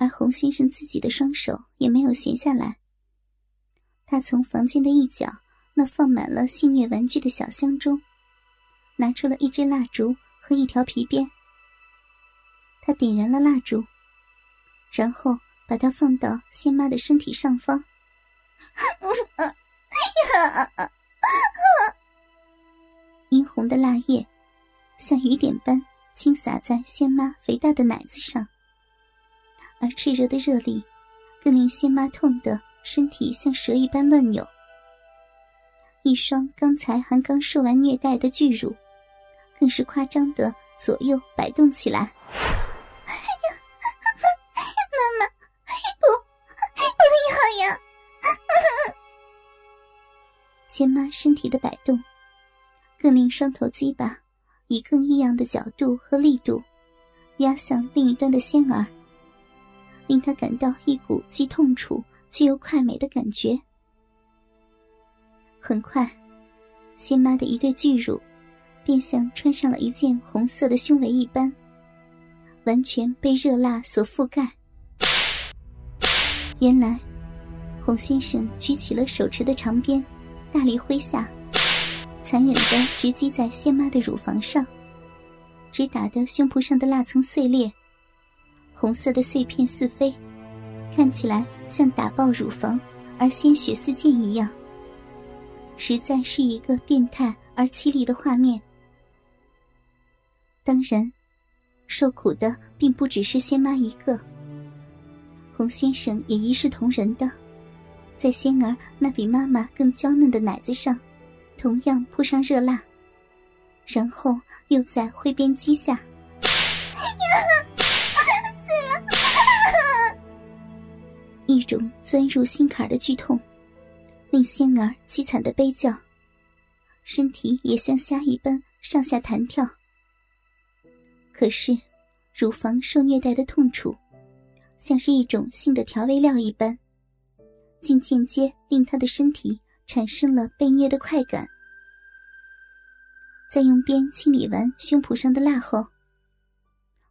而洪先生自己的双手也没有闲下来。他从房间的一角那放满了戏虐玩具的小箱中，拿出了一支蜡烛和一条皮鞭。他点燃了蜡烛，然后把它放到仙妈的身体上方。殷红的蜡液像雨点般倾洒在仙妈肥大的奶子上，而炽热的热力更令仙妈痛得身体像蛇一般乱扭。一双刚才还刚受完虐待的巨乳，更是夸张的左右摆动起来。妈妈，不，不要呀！仙妈身体的摆动，更令双头鸡巴以更异样的角度和力度压向另一端的仙儿，令他感到一股既痛楚却又快美的感觉。很快，仙妈的一对巨乳便像穿上了一件红色的胸围一般，完全被热蜡所覆盖。原来，洪先生举起了手持的长鞭。大力挥下，残忍的直击在仙妈的乳房上，直打得胸脯上的蜡层碎裂，红色的碎片四飞，看起来像打爆乳房而鲜血四溅一样，实在是一个变态而凄厉的画面。当然，受苦的并不只是仙妈一个，洪先生也一视同仁的。在仙儿那比妈妈更娇嫩的奶子上，同样铺上热蜡，然后又在挥鞭击下。一种钻入心坎的剧痛，令仙儿凄惨的悲叫，身体也像虾一般上下弹跳。可是，乳房受虐待的痛楚，像是一种新的调味料一般。竟间接令他的身体产生了被虐的快感。在用鞭清理完胸脯上的蜡后，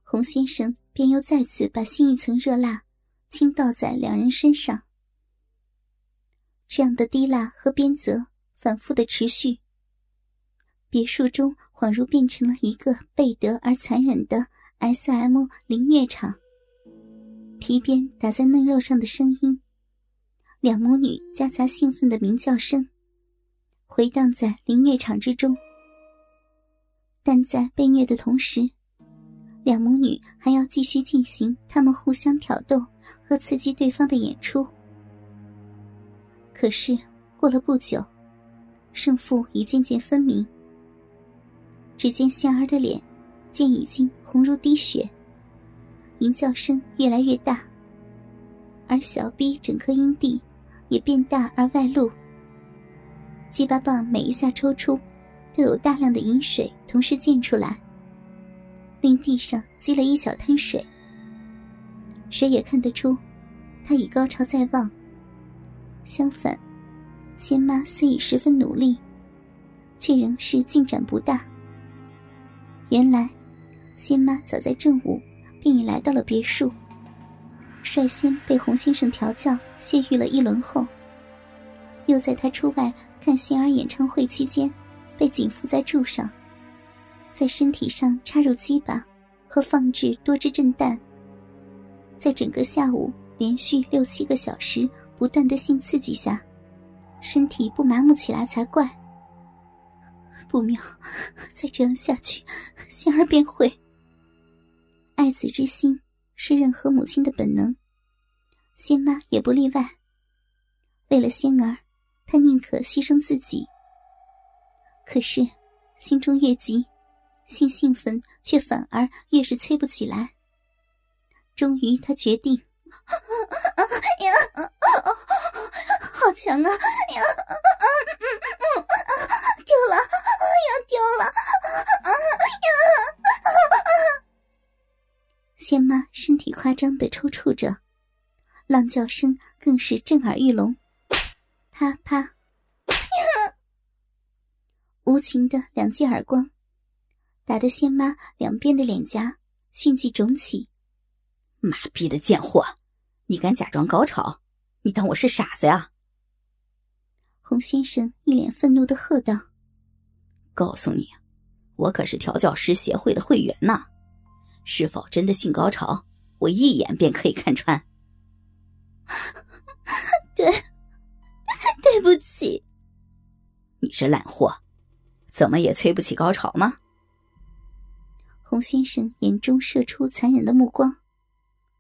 洪先生便又再次把新一层热蜡倾倒在两人身上。这样的滴蜡和鞭责反复的持续，别墅中恍如变成了一个背德而残忍的 S.M. 凌虐场。皮鞭打在嫩肉上的声音。两母女夹杂兴奋的鸣叫声，回荡在凌虐场之中。但在被虐的同时，两母女还要继续进行他们互相挑逗和刺激对方的演出。可是过了不久，胜负已渐渐分明。只见仙儿的脸，见已经红如滴血，淫叫声越来越大，而小臂整颗阴蒂。也变大而外露，鸡巴棒每一下抽出，都有大量的饮水同时溅出来，令地上积了一小滩水。谁也看得出，他已高潮在望。相反，仙妈虽已十分努力，却仍是进展不大。原来，仙妈早在正午便已来到了别墅。率先被洪先生调教泄欲了一轮后，又在他出外看仙儿演唱会期间，被紧缚在柱上，在身体上插入鸡巴和放置多支震弹，在整个下午连续六七个小时不断的性刺激下，身体不麻木起来才怪。不妙，再这样下去，仙儿便会爱子之心。是任何母亲的本能，仙妈也不例外。为了仙儿，她宁可牺牲自己。可是，心中越急，性兴奋却反而越是催不起来。终于，他决定：“呀，好强啊！呀，丢了，要丢了！呀！”仙妈身体夸张的抽搐着，浪叫声更是震耳欲聋，啪啪，无情的两记耳光，打得仙妈两边的脸颊迅即肿起，妈逼的贱货，你敢假装高潮？你当我是傻子呀？洪先生一脸愤怒的喝道：“告诉你，我可是调教师协会的会员呢，是否真的性高潮，我一眼便可以看穿。”对，对不起。你这烂货，怎么也催不起高潮吗？洪先生眼中射出残忍的目光。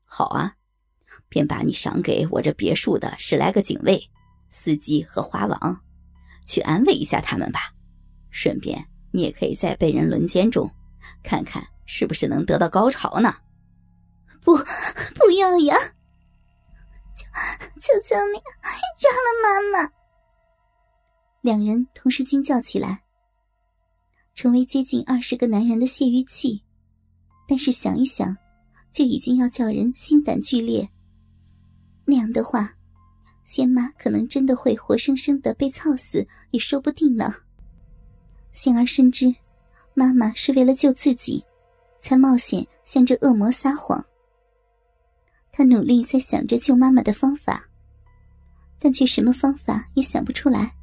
好啊，便把你赏给我这别墅的十来个警卫、司机和花王，去安慰一下他们吧。顺便，你也可以在被人轮奸中，看看是不是能得到高潮呢？不，不要呀！求求求你，饶了妈妈！两人同时惊叫起来，成为接近二十个男人的泄欲器。但是想一想。就已经要叫人心胆俱裂。那样的话，仙妈可能真的会活生生的被操死，也说不定呢。幸而深知，妈妈是为了救自己，才冒险向这恶魔撒谎。他努力在想着救妈妈的方法，但却什么方法也想不出来。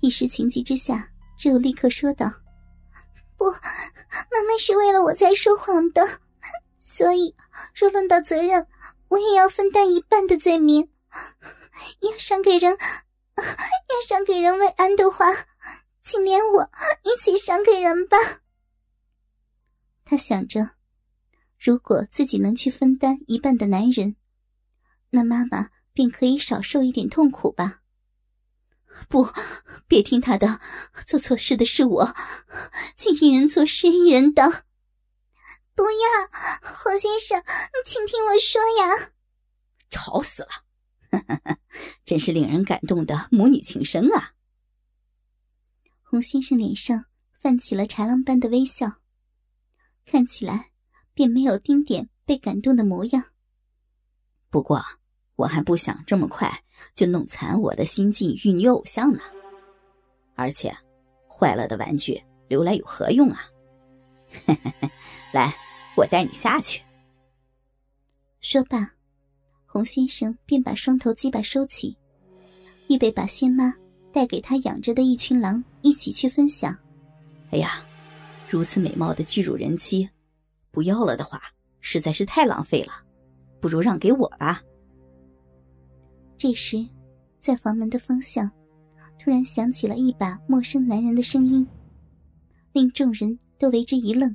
一时情急之下，只有立刻说道：“不，妈妈是为了我才说谎的。”所以，若论到责任，我也要分担一半的罪名。要赏给人，要赏给人为安的话，请连我一起赏给人吧。他想着，如果自己能去分担一半的男人，那妈妈便可以少受一点痛苦吧。不，别听他的，做错事的是我，请一人做事一人当。不要，洪先生，你请听我说呀！吵死了，真是令人感动的母女情深啊！洪先生脸上泛起了豺狼般的微笑，看起来便没有丁点被感动的模样。不过，我还不想这么快就弄残我的新晋玉女偶像呢。而且，坏了的玩具留来有何用啊？来，我带你下去。说罢，洪先生便把双头鸡巴收起，预备把仙妈带给他养着的一群狼一起去分享。哎呀，如此美貌的巨乳人妻，不要了的话，实在是太浪费了，不如让给我吧。这时，在房门的方向，突然响起了一把陌生男人的声音，令众人都为之一愣。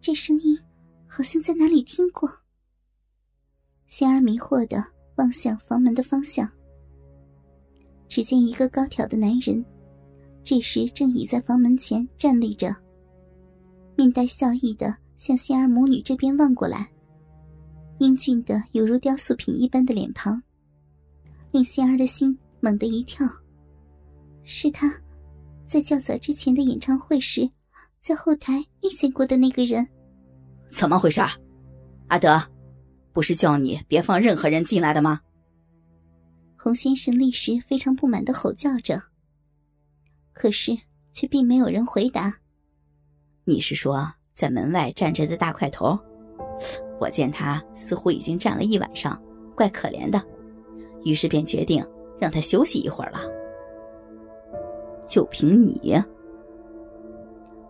这声音好像在哪里听过。仙儿迷惑的望向房门的方向，只见一个高挑的男人，这时正倚在房门前站立着，面带笑意的向仙儿母女这边望过来，英俊的犹如雕塑品一般的脸庞，令仙儿的心猛地一跳。是他，在较早之前的演唱会时，在后台遇见过的那个人。怎么回事，阿德？不是叫你别放任何人进来的吗？洪先生立时非常不满的吼叫着，可是却并没有人回答。你是说在门外站着的大块头？我见他似乎已经站了一晚上，怪可怜的，于是便决定让他休息一会儿了。就凭你？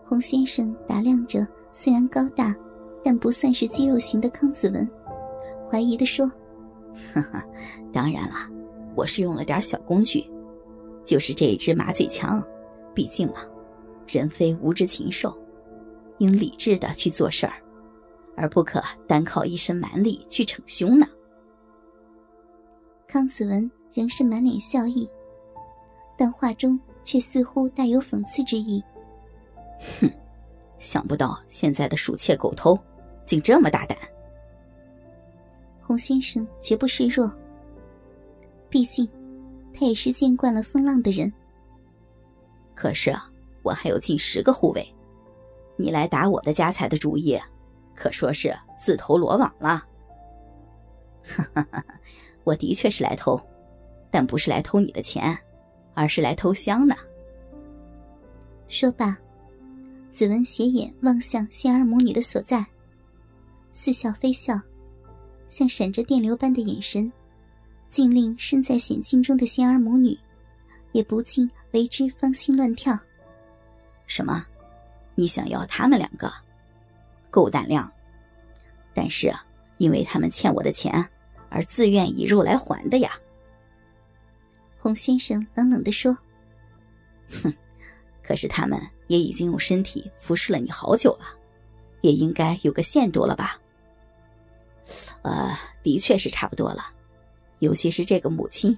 洪先生打量着，虽然高大。但不算是肌肉型的康子文，怀疑的说：“哈哈，当然了，我是用了点小工具，就是这一支麻醉枪。毕竟嘛，人非无知禽兽，应理智的去做事儿，而不可单靠一身蛮力去逞凶呢。”康子文仍是满脸笑意，但话中却似乎带有讽刺之意。哼，想不到现在的鼠窃狗偷。竟这么大胆！洪先生绝不示弱。毕竟，他也是见惯了风浪的人。可是啊，我还有近十个护卫，你来打我的家财的主意，可说是自投罗网了。哈哈哈！我的确是来偷，但不是来偷你的钱，而是来偷香呢。说罢，子文斜眼望向仙儿母女的所在。似笑非笑，像闪着电流般的眼神，竟令身在险境中的仙儿母女也不禁为之芳心乱跳。什么？你想要他们两个？够胆量！但是啊，因为他们欠我的钱，而自愿以肉来还的呀。洪先生冷冷的说：“哼，可是他们也已经用身体服侍了你好久了，也应该有个限度了吧？”呃，的确是差不多了，尤其是这个母亲。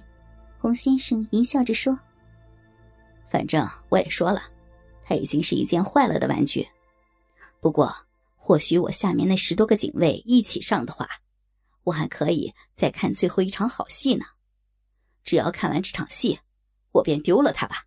洪先生淫笑着说：“反正我也说了，他已经是一件坏了的玩具。不过，或许我下面那十多个警卫一起上的话，我还可以再看最后一场好戏呢。只要看完这场戏，我便丢了他吧。”